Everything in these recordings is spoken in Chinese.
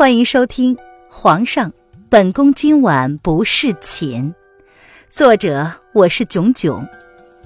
欢迎收听《皇上，本宫今晚不侍寝》，作者我是囧囧，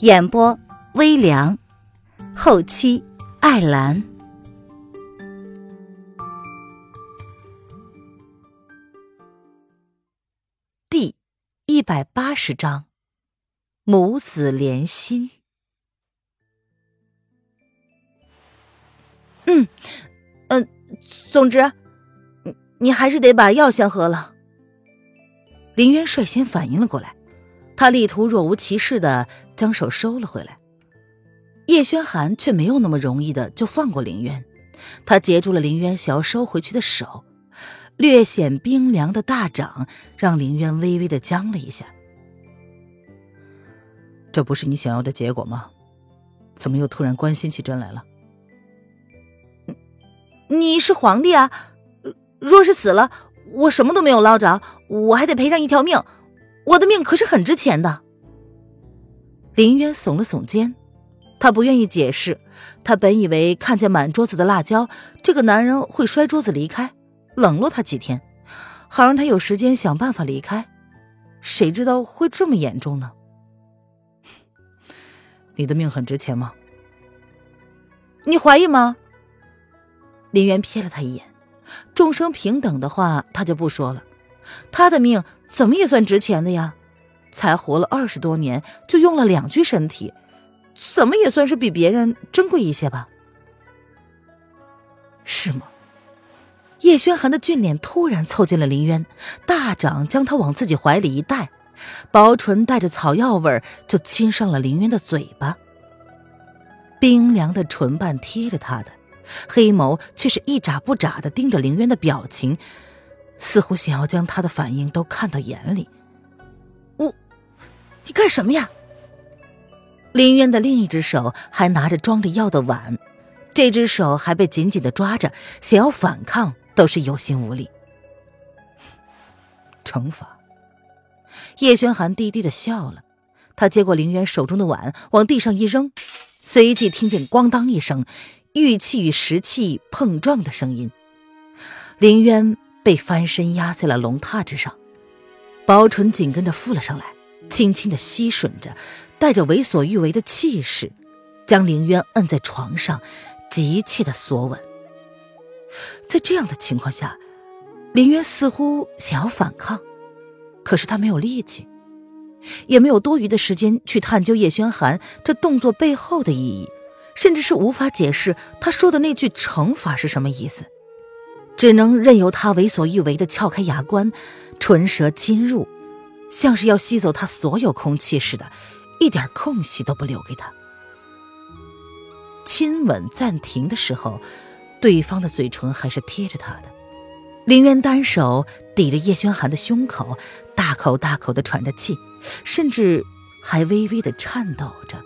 演播微凉，后期艾兰。第一百八十章，母子连心。嗯，嗯，总之。你还是得把药先喝了。林渊率先反应了过来，他力图若无其事的将手收了回来。叶轩寒却没有那么容易的就放过林渊，他截住了林渊想要收回去的手，略显冰凉的大掌让林渊微微的僵了一下。这不是你想要的结果吗？怎么又突然关心起朕来了？你是皇帝啊！若是死了，我什么都没有捞着，我还得赔上一条命，我的命可是很值钱的。林渊耸了耸肩，他不愿意解释。他本以为看见满桌子的辣椒，这个男人会摔桌子离开，冷落他几天，好让他有时间想办法离开。谁知道会这么严重呢？你的命很值钱吗？你怀疑吗？林渊瞥了他一眼。众生平等的话，他就不说了。他的命怎么也算值钱的呀？才活了二十多年，就用了两具身体，怎么也算是比别人珍贵一些吧？是吗？叶轩寒的俊脸突然凑近了林渊，大掌将他往自己怀里一带，薄唇带着草药味儿就亲上了林渊的嘴巴。冰凉的唇瓣贴着他的。黑眸却是一眨不眨的盯着凌渊的表情，似乎想要将他的反应都看到眼里。我，你干什么呀？林渊的另一只手还拿着装着药的碗，这只手还被紧紧的抓着，想要反抗都是有心无力。惩罚。叶轩寒低低的笑了，他接过林渊手中的碗，往地上一扔，随即听见咣当一声。玉器与石器碰撞的声音，林渊被翻身压在了龙榻之上，薄唇紧跟着附了上来，轻轻的吸吮着，带着为所欲为的气势，将林渊摁在床上，急切的索吻。在这样的情况下，林渊似乎想要反抗，可是他没有力气，也没有多余的时间去探究叶轩寒这动作背后的意义。甚至是无法解释他说的那句惩罚是什么意思，只能任由他为所欲为的撬开牙关，唇舌侵入，像是要吸走他所有空气似的，一点空隙都不留给他。亲吻暂停的时候，对方的嘴唇还是贴着他的。林渊单手抵着叶轩寒的胸口，大口大口的喘着气，甚至还微微的颤抖着。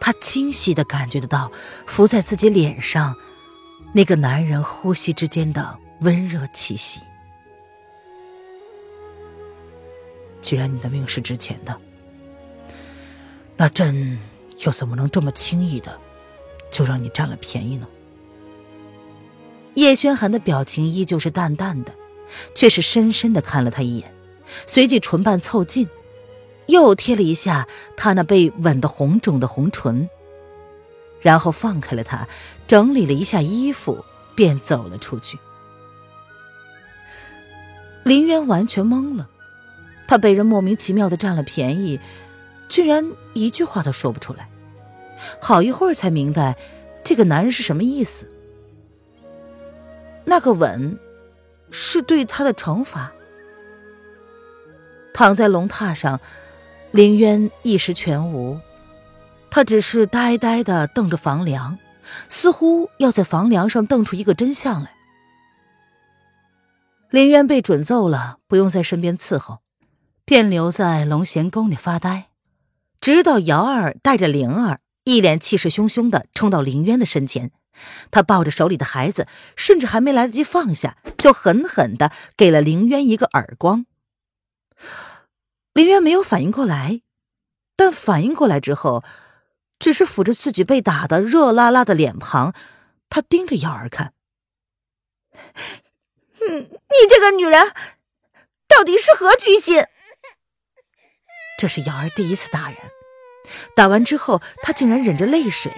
他清晰的感觉得到，浮在自己脸上，那个男人呼吸之间的温热气息。既然你的命是值钱的，那朕又怎么能这么轻易的就让你占了便宜呢？叶轩寒的表情依旧是淡淡的，却是深深的看了他一眼，随即唇瓣凑近。又贴了一下他那被吻得红肿的红唇，然后放开了他，整理了一下衣服，便走了出去。林渊完全懵了，他被人莫名其妙的占了便宜，居然一句话都说不出来。好一会儿才明白，这个男人是什么意思。那个吻，是对他的惩罚。躺在龙榻上。林渊一时全无，他只是呆呆的瞪着房梁，似乎要在房梁上瞪出一个真相来。林渊被准奏了，不用在身边伺候，便留在龙贤宫里发呆，直到瑶儿带着灵儿，一脸气势汹汹的冲到林渊的身前，他抱着手里的孩子，甚至还没来得及放下，就狠狠的给了林渊一个耳光。林渊没有反应过来，但反应过来之后，只是抚着自己被打的热辣辣的脸庞，他盯着瑶儿看。嗯，你这个女人到底是何居心？这是瑶儿第一次打人，打完之后，她竟然忍着泪水，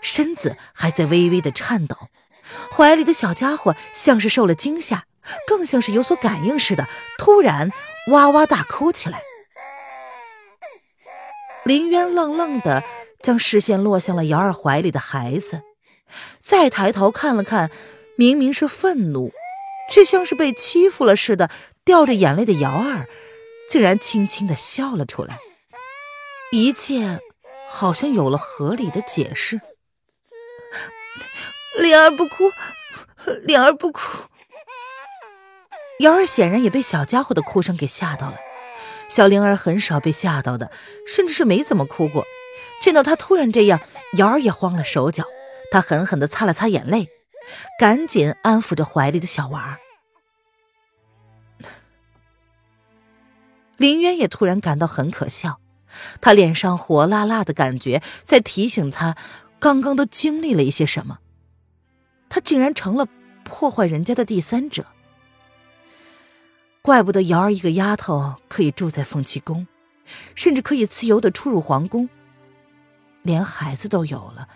身子还在微微的颤抖，怀里的小家伙像是受了惊吓，更像是有所感应似的，突然哇哇大哭起来。林渊愣愣的将视线落向了瑶儿怀里的孩子，再抬头看了看，明明是愤怒，却像是被欺负了似的，掉着眼泪的瑶儿，竟然轻轻的笑了出来。一切好像有了合理的解释。灵儿不哭，灵儿不哭。瑶儿显然也被小家伙的哭声给吓到了。小灵儿很少被吓到的，甚至是没怎么哭过。见到他突然这样，瑶儿也慌了手脚。她狠狠地擦了擦眼泪，赶紧安抚着怀里的小娃儿。林渊也突然感到很可笑，他脸上火辣辣的感觉在提醒他，刚刚都经历了一些什么。他竟然成了破坏人家的第三者。怪不得瑶儿一个丫头可以住在凤栖宫，甚至可以自由的出入皇宫，连孩子都有了。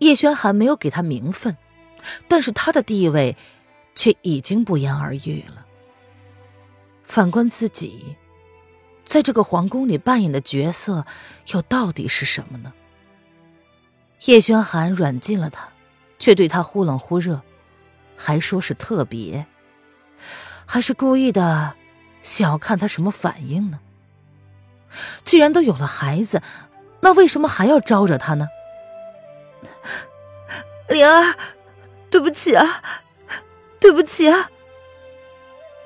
叶轩寒没有给她名分，但是她的地位却已经不言而喻了。反观自己，在这个皇宫里扮演的角色又到底是什么呢？叶轩寒软禁了他，却对他忽冷忽热，还说是特别。还是故意的，想要看他什么反应呢？既然都有了孩子，那为什么还要招惹他呢？灵儿，对不起啊，对不起啊！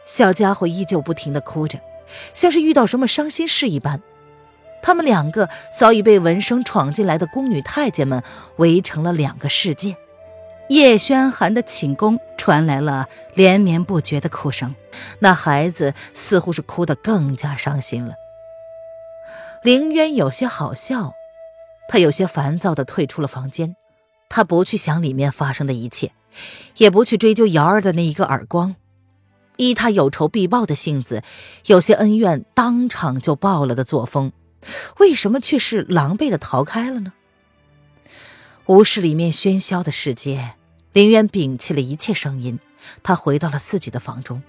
小家伙依旧不停的哭着，像是遇到什么伤心事一般。他们两个早已被闻声闯进来的宫女太监们围成了两个世界。叶轩寒的寝宫传来了连绵不绝的哭声，那孩子似乎是哭得更加伤心了。凌渊有些好笑，他有些烦躁地退出了房间。他不去想里面发生的一切，也不去追究瑶儿的那一个耳光。依他有仇必报的性子，有些恩怨当场就报了的作风，为什么却是狼狈地逃开了呢？无视里面喧嚣的世界。林渊摒弃了一切声音，他回到了自己的房中，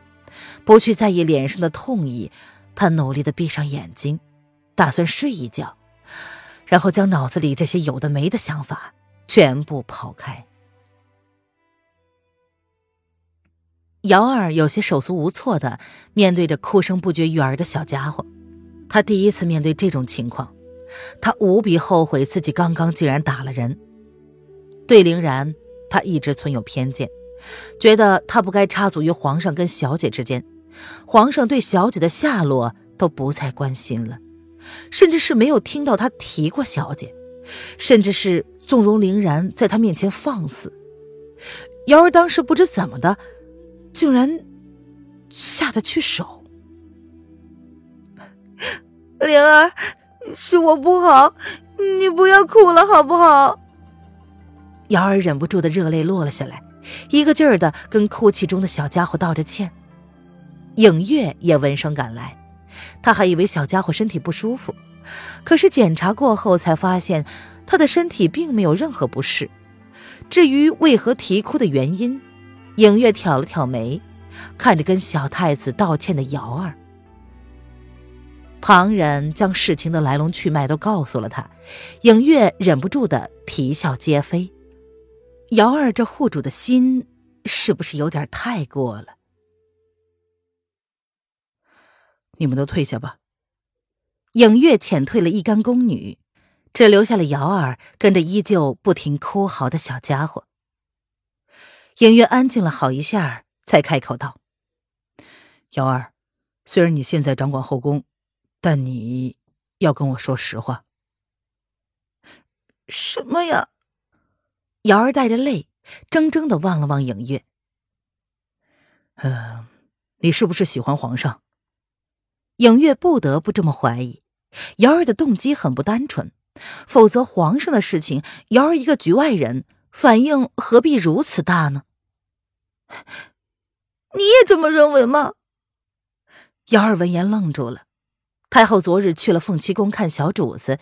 不去在意脸上的痛意。他努力的闭上眼睛，打算睡一觉，然后将脑子里这些有的没的想法全部抛开。姚二有些手足无措的面对着哭声不绝于耳的小家伙，他第一次面对这种情况，他无比后悔自己刚刚竟然打了人。对凌然。他一直存有偏见，觉得他不该插足于皇上跟小姐之间，皇上对小姐的下落都不再关心了，甚至是没有听到他提过小姐，甚至是纵容凌然在他面前放肆。瑶儿当时不知怎么的，竟然下得去手。灵儿，是我不好，你不要哭了好不好？瑶儿忍不住的热泪落了下来，一个劲儿的跟哭泣中的小家伙道着歉。影月也闻声赶来，他还以为小家伙身体不舒服，可是检查过后才发现他的身体并没有任何不适。至于为何啼哭的原因，影月挑了挑眉，看着跟小太子道歉的瑶儿。旁人将事情的来龙去脉都告诉了他，影月忍不住的啼笑皆非。瑶儿这户主的心是不是有点太过了？你们都退下吧。影月遣退了一干宫女，只留下了瑶儿跟着依旧不停哭嚎的小家伙。影月安静了好一下，才开口道：“瑶儿，虽然你现在掌管后宫，但你要跟我说实话。”什么呀？瑶儿带着泪，怔怔的望了望影月。嗯，你是不是喜欢皇上？影月不得不这么怀疑。瑶儿的动机很不单纯，否则皇上的事情，瑶儿一个局外人，反应何必如此大呢？你也这么认为吗？瑶儿闻言愣住了。太后昨日去了凤栖宫看小主子，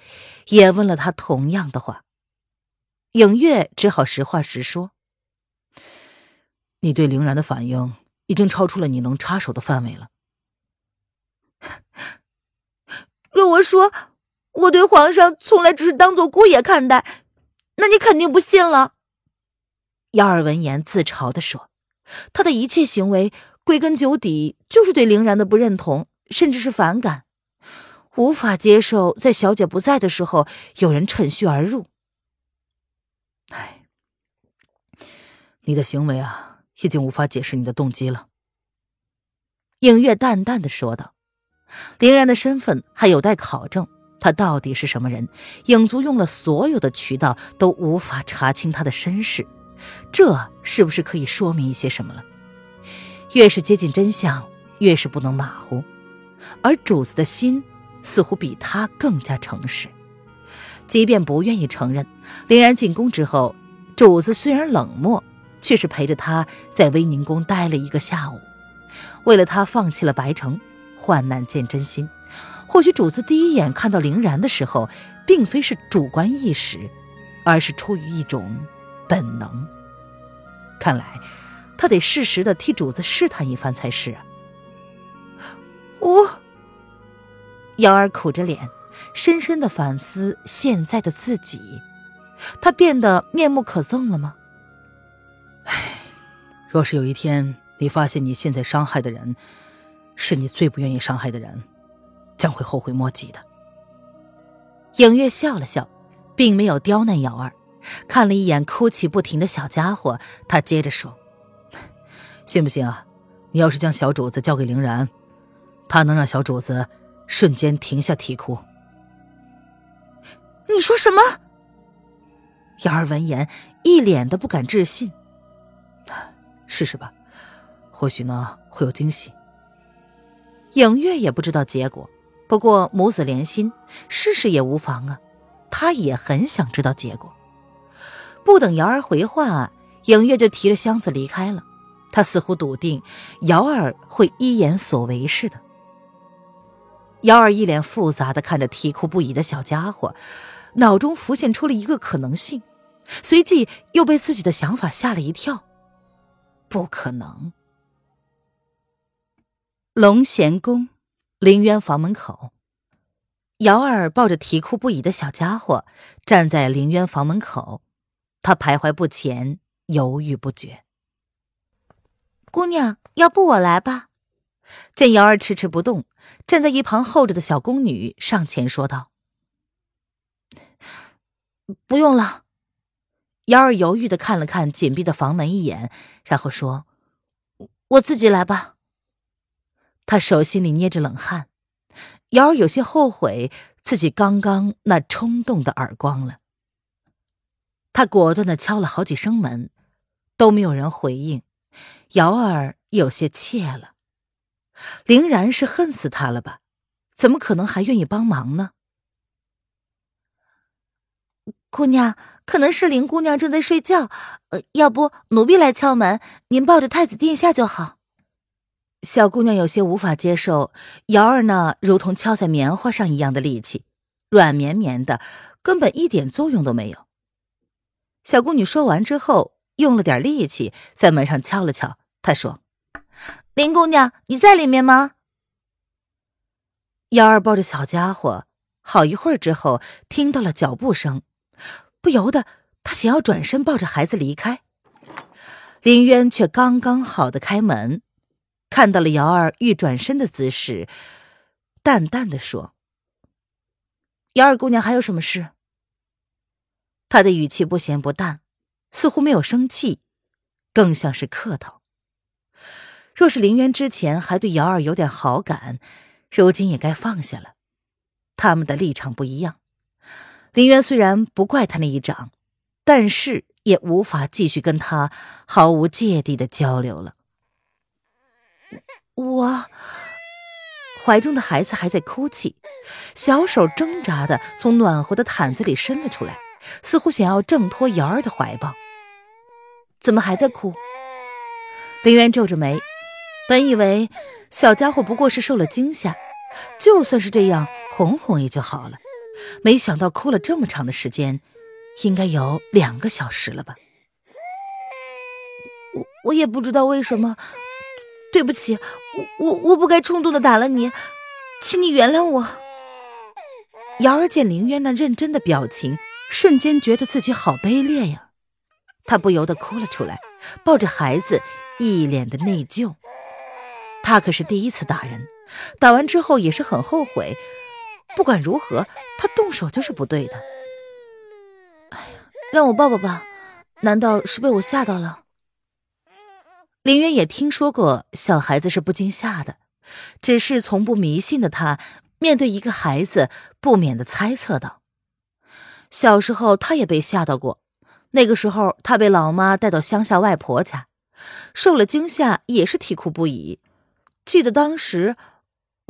也问了他同样的话。影月只好实话实说：“你对凌然的反应已经超出了你能插手的范围了。若我说我对皇上从来只是当做姑爷看待，那你肯定不信了。”幺儿闻言自嘲的说：“他的一切行为归根究底就是对凌然的不认同，甚至是反感。”无法接受在小姐不在的时候有人趁虚而入。哎，你的行为啊，已经无法解释你的动机了。”影月淡淡的说道。林然的身份还有待考证，他到底是什么人？影族用了所有的渠道都无法查清他的身世，这是不是可以说明一些什么了？越是接近真相，越是不能马虎。而主子的心。似乎比他更加诚实，即便不愿意承认。林然进宫之后，主子虽然冷漠，却是陪着他在威宁宫待了一个下午，为了他放弃了白城，患难见真心。或许主子第一眼看到林然的时候，并非是主观意识，而是出于一种本能。看来，他得适时的替主子试探一番才是啊。我。瑶儿苦着脸，深深的反思现在的自己，他变得面目可憎了吗？若是有一天你发现你现在伤害的人，是你最不愿意伤害的人，将会后悔莫及的。影月笑了笑，并没有刁难瑶儿，看了一眼哭泣不停的小家伙，他接着说：“信不信啊？你要是将小主子交给凌然，他能让小主子。”瞬间停下啼哭。你说什么？瑶儿闻言一脸的不敢置信。试试吧，或许呢会有惊喜。影月也不知道结果，不过母子连心，试试也无妨啊。他也很想知道结果。不等瑶儿回话，影月就提着箱子离开了。他似乎笃定瑶儿会依言所为似的。瑶儿一脸复杂的看着啼哭不已的小家伙，脑中浮现出了一个可能性，随即又被自己的想法吓了一跳。不可能！龙贤宫，凌渊房门口，瑶儿抱着啼哭不已的小家伙站在凌渊房门口，他徘徊不前，犹豫不决。姑娘，要不我来吧？见瑶儿迟迟不动。站在一旁候着的小宫女上前说道：“不用了。”瑶儿犹豫的看了看紧闭的房门一眼，然后说：“我自己来吧。”他手心里捏着冷汗，瑶儿有些后悔自己刚刚那冲动的耳光了。他果断的敲了好几声门，都没有人回应，瑶儿有些怯了。凌然是恨死他了吧？怎么可能还愿意帮忙呢？姑娘，可能是林姑娘正在睡觉，呃，要不奴婢来敲门，您抱着太子殿下就好。小姑娘有些无法接受瑶儿那如同敲在棉花上一样的力气，软绵绵的，根本一点作用都没有。小宫女说完之后，用了点力气在门上敲了敲，她说。林姑娘，你在里面吗？瑶儿抱着小家伙，好一会儿之后，听到了脚步声，不由得他想要转身抱着孩子离开。林渊却刚刚好的开门，看到了瑶儿欲转身的姿势，淡淡的说：“瑶儿姑娘还有什么事？”他的语气不咸不淡，似乎没有生气，更像是客套。若是林渊之前还对瑶儿有点好感，如今也该放下了。他们的立场不一样。林渊虽然不怪他那一掌，但是也无法继续跟他毫无芥蒂的交流了。我怀中的孩子还在哭泣，小手挣扎的从暖和的毯子里伸了出来，似乎想要挣脱瑶儿的怀抱。怎么还在哭？林渊皱着眉。本以为小家伙不过是受了惊吓，就算是这样哄哄也就好了，没想到哭了这么长的时间，应该有两个小时了吧。我我也不知道为什么，对不起，我我我不该冲动的打了你，请你原谅我。瑶儿见凌渊那认真的表情，瞬间觉得自己好卑劣呀，她不由得哭了出来，抱着孩子，一脸的内疚。她可是第一次打人，打完之后也是很后悔。不管如何，他动手就是不对的。哎呀，让我抱抱吧，难道是被我吓到了？林渊也听说过小孩子是不经吓的，只是从不迷信的他，面对一个孩子，不免的猜测道：“小时候他也被吓到过，那个时候他被老妈带到乡下外婆家，受了惊吓，也是啼哭不已。记得当时，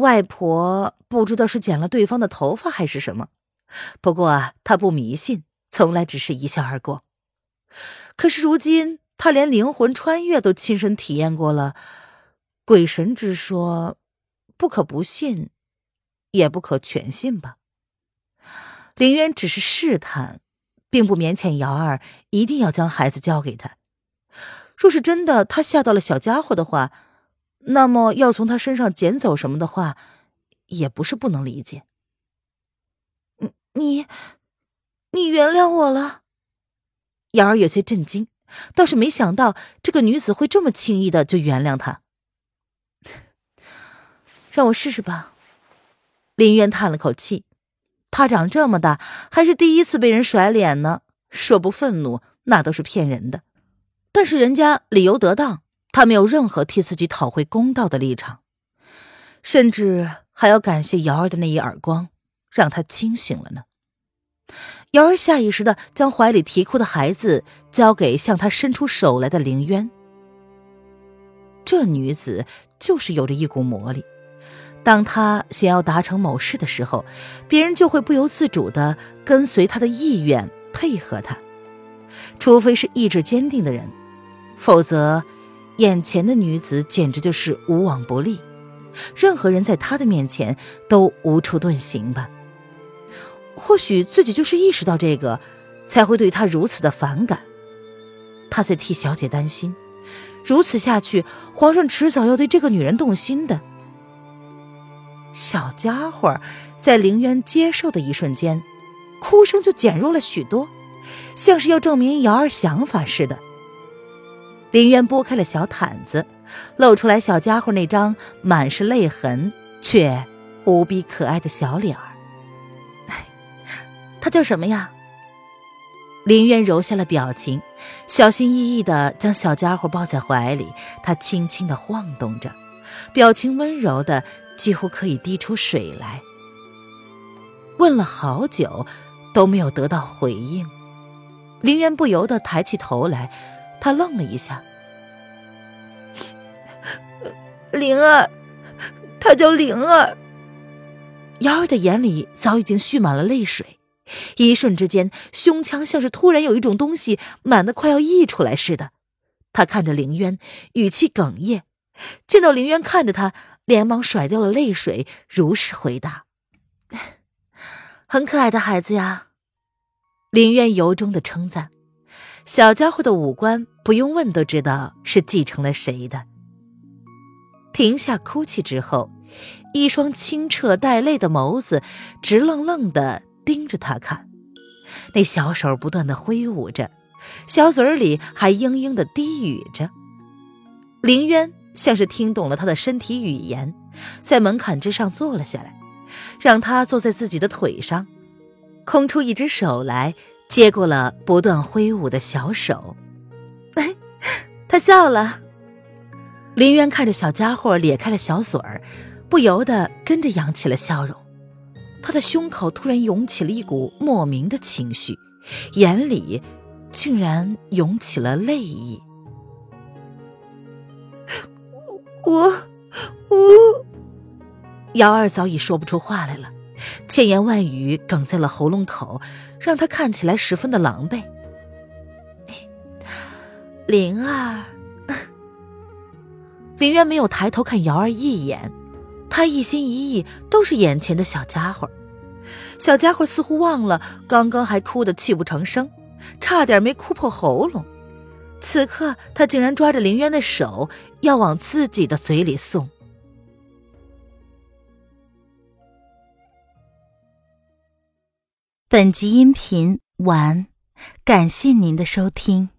外婆不知道是剪了对方的头发还是什么，不过啊，他不迷信，从来只是一笑而过。可是如今。”他连灵魂穿越都亲身体验过了，鬼神之说，不可不信，也不可全信吧。林渊只是试探，并不勉强瑶儿一定要将孩子交给他。若是真的他吓到了小家伙的话，那么要从他身上捡走什么的话，也不是不能理解。你，你原谅我了。瑶儿有些震惊。倒是没想到这个女子会这么轻易的就原谅他，让我试试吧。林渊叹了口气，他长这么大还是第一次被人甩脸呢。说不愤怒那都是骗人的，但是人家理由得当，他没有任何替自己讨回公道的立场，甚至还要感谢瑶儿的那一耳光，让他清醒了呢。瑶儿下意识的将怀里啼哭的孩子交给向他伸出手来的凌渊。这女子就是有着一股魔力，当她想要达成某事的时候，别人就会不由自主的跟随她的意愿配合她，除非是意志坚定的人，否则，眼前的女子简直就是无往不利，任何人在她的面前都无处遁形吧。或许自己就是意识到这个，才会对他如此的反感。他在替小姐担心，如此下去，皇上迟早要对这个女人动心的。小家伙在凌渊接受的一瞬间，哭声就减弱了许多，像是要证明瑶儿想法似的。林渊拨开了小毯子，露出来小家伙那张满是泪痕却无比可爱的小脸儿。他叫什么呀？林渊揉下了表情，小心翼翼的将小家伙抱在怀里，他轻轻的晃动着，表情温柔的几乎可以滴出水来。问了好久，都没有得到回应，林渊不由得抬起头来，他愣了一下。灵儿，他叫灵儿。瑶儿的眼里早已经蓄满了泪水。一瞬之间，胸腔像是突然有一种东西满的快要溢出来似的。他看着凌渊，语气哽咽。见到凌渊看着他，连忙甩掉了泪水，如实回答：“很可爱的孩子呀。”凌渊由衷的称赞。小家伙的五官不用问都知道是继承了谁的。停下哭泣之后，一双清澈带泪的眸子直愣愣的。盯着他看，那小手不断的挥舞着，小嘴里还嘤嘤的低语着。林渊像是听懂了他的身体语言，在门槛之上坐了下来，让他坐在自己的腿上，空出一只手来接过了不断挥舞的小手。哎，他笑了。林渊看着小家伙咧开了小嘴儿，不由得跟着扬起了笑容。他的胸口突然涌起了一股莫名的情绪，眼里竟然涌起了泪意。我我，姚二早已说不出话来了，千言万语哽在了喉咙口，让他看起来十分的狼狈。灵儿，林渊没有抬头看瑶儿一眼，他一心一意都是眼前的小家伙。小家伙似乎忘了刚刚还哭得泣不成声，差点没哭破喉咙。此刻他竟然抓着林渊的手要往自己的嘴里送。本集音频完，感谢您的收听。